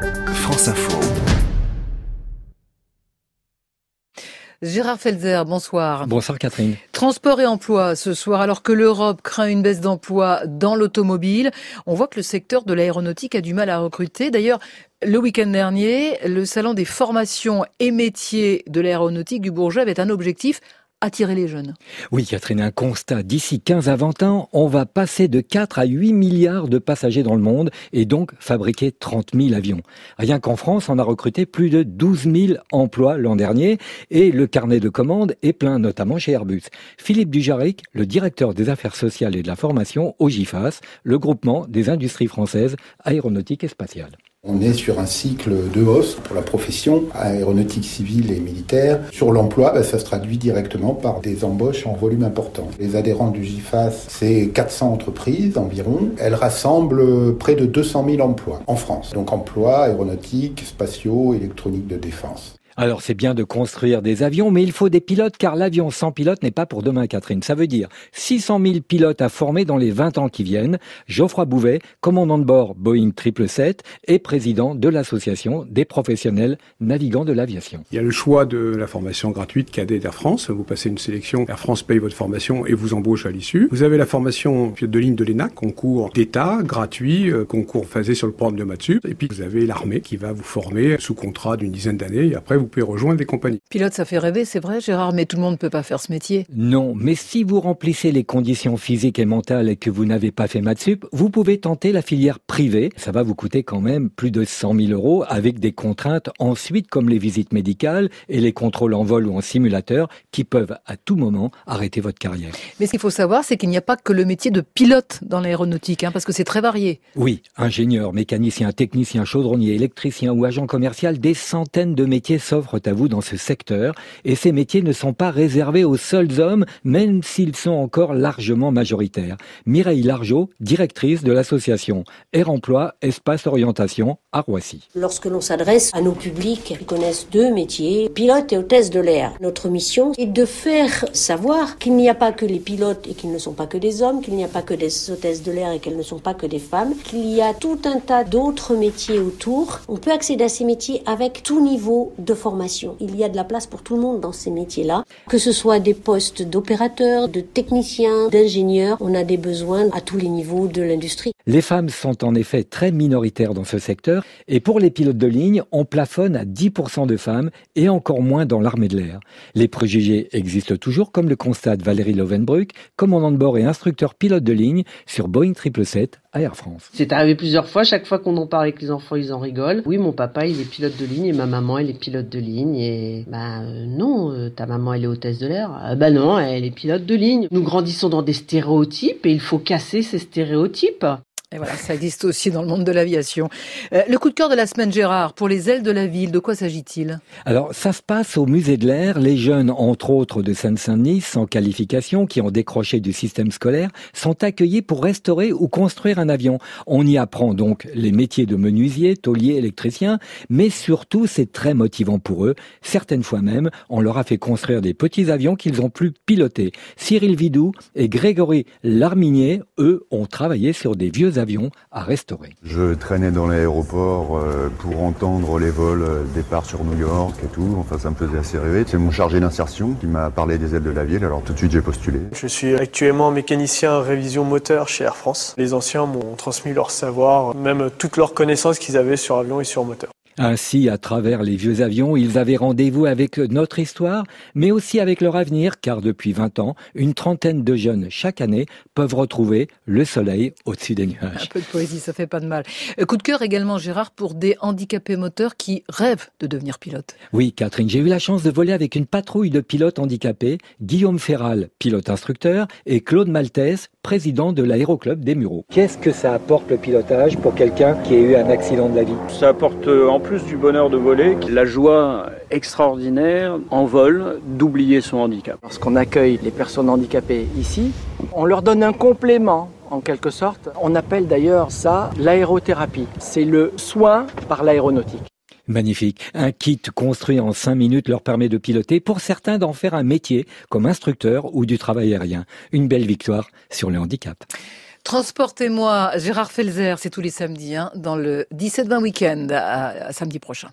France Info. Gérard Felzer, bonsoir. Bonsoir Catherine. Transport et emploi ce soir, alors que l'Europe craint une baisse d'emploi dans l'automobile, on voit que le secteur de l'aéronautique a du mal à recruter. D'ailleurs, le week-end dernier, le salon des formations et métiers de l'aéronautique du Bourget avait un objectif attirer les jeunes. Oui, Catherine, un constat. D'ici 15 à 20 ans, on va passer de 4 à 8 milliards de passagers dans le monde et donc fabriquer 30 000 avions. Rien qu'en France, on a recruté plus de 12 000 emplois l'an dernier et le carnet de commandes est plein, notamment chez Airbus. Philippe Dujaric, le directeur des affaires sociales et de la formation au GIFAS, le groupement des industries françaises aéronautiques et spatiales. On est sur un cycle de hausse pour la profession aéronautique civile et militaire. Sur l'emploi, bah, ça se traduit directement par des embauches en volume important. Les adhérents du GIFAS, c'est 400 entreprises environ. Elles rassemblent près de 200 000 emplois en France. Donc emplois aéronautiques, spatiaux, électroniques de défense. Alors c'est bien de construire des avions, mais il faut des pilotes car l'avion sans pilote n'est pas pour demain, Catherine. Ça veut dire 600 000 pilotes à former dans les 20 ans qui viennent. Geoffroy Bouvet, commandant de bord Boeing 777 et président de l'association des professionnels navigants de l'aviation. Il y a le choix de la formation gratuite cadet d'Air France. Vous passez une sélection, Air France paye votre formation et vous embauche à l'issue. Vous avez la formation de ligne de l'ENAC, concours d'État, gratuit, euh, concours phasé sur le programme de Matsup. Et puis vous avez l'armée qui va vous former sous contrat d'une dizaine d'années et après vous pouvez rejoindre des compagnies. Pilote, ça fait rêver, c'est vrai, Gérard, mais tout le monde ne peut pas faire ce métier. Non, mais si vous remplissez les conditions physiques et mentales et que vous n'avez pas fait Matsup, vous pouvez tenter la filière privée. Ça va vous coûter quand même plus de 100 000 euros avec des contraintes ensuite comme les visites médicales et les contrôles en vol ou en simulateur qui peuvent à tout moment arrêter votre carrière. Mais ce qu'il faut savoir, c'est qu'il n'y a pas que le métier de pilote dans l'aéronautique, hein, parce que c'est très varié. Oui, ingénieur, mécanicien, technicien, chaudronnier, électricien ou agent commercial, des centaines de métiers s'offrent à vous dans ce secteur et ces métiers ne sont pas réservés aux seuls hommes, même s'ils sont encore largement majoritaires. Mireille Largeau, directrice de l'association Air Emploi Espace Orientation à Roissy. Lorsque l'on s'adresse à nos publics qui connaissent deux métiers, pilote et hôtesse de l'air, notre mission est de faire savoir qu'il n'y a pas que les pilotes et qu'ils ne sont pas que des hommes, qu'il n'y a pas que des hôtesses de l'air et qu'elles ne sont pas que des femmes, qu'il y a tout un tas d'autres métiers autour. On peut accéder à ces métiers avec tout niveau de Il y a de la place pour tout le monde dans ces métiers-là, que ce soit des postes d'opérateurs, de techniciens, d'ingénieurs, on a des besoins à tous les niveaux de l'industrie. Les femmes sont en effet très minoritaires dans ce secteur et pour les pilotes de ligne, on plafonne à 10% de femmes et encore moins dans l'armée de l'air. Les préjugés existent toujours comme le constate Valérie Lovenbruck, commandant de bord et instructeur pilote de ligne sur Boeing 777 à Air France. C'est arrivé plusieurs fois, chaque fois qu'on en parle avec les enfants, ils en rigolent. Oui, mon papa, il est pilote de ligne et ma maman, elle est pilote de ligne et bah non, euh, ta maman, elle est hôtesse de l'air. Euh, bah non, elle est pilote de ligne. Nous grandissons dans des stéréotypes et il faut casser ces stéréotypes. Et voilà, ça existe aussi dans le monde de l'aviation. Euh, le coup de cœur de la semaine, Gérard, pour les ailes de la ville, de quoi s'agit-il? Alors, ça se passe au musée de l'air. Les jeunes, entre autres de Seine-Saint-Denis, sans qualification, qui ont décroché du système scolaire, sont accueillis pour restaurer ou construire un avion. On y apprend donc les métiers de menuisier, taulier, électricien, mais surtout, c'est très motivant pour eux. Certaines fois même, on leur a fait construire des petits avions qu'ils ont pu piloter. Cyril Vidou et Grégory Larminier, eux, ont travaillé sur des vieux à restaurer. Je traînais dans l'aéroport euh, pour entendre les vols euh, départ sur New York et tout. Enfin, ça me faisait assez rêver. C'est mon chargé d'insertion qui m'a parlé des ailes de la ville. Alors tout de suite, j'ai postulé. Je suis actuellement mécanicien révision moteur chez Air France. Les anciens m'ont transmis leur savoir, même toutes leurs connaissances qu'ils avaient sur avion et sur moteur. Ainsi, à travers les vieux avions, ils avaient rendez-vous avec notre histoire, mais aussi avec leur avenir, car depuis 20 ans, une trentaine de jeunes chaque année peuvent retrouver le soleil au-dessus des nuages. Un peu de poésie, ça fait pas de mal. Euh, coup de cœur également, Gérard, pour des handicapés moteurs qui rêvent de devenir pilote. Oui, Catherine, j'ai eu la chance de voler avec une patrouille de pilotes handicapés, Guillaume Ferral, pilote instructeur, et Claude Maltès, président de l'aéroclub des Mureaux. Qu'est-ce que ça apporte le pilotage pour quelqu'un qui a eu un accident de la vie? Ça apporte en plus du bonheur de voler, la joie extraordinaire en vol d'oublier son handicap. Lorsqu'on accueille les personnes handicapées ici, on leur donne un complément en quelque sorte. On appelle d'ailleurs ça l'aérothérapie. C'est le soin par l'aéronautique. Magnifique. Un kit construit en cinq minutes leur permet de piloter, pour certains d'en faire un métier, comme instructeur ou du travail aérien. Une belle victoire sur le handicap. Transportez-moi, Gérard Felzer, c'est tous les samedis, hein, dans le 17-20 week-end, à samedi prochain.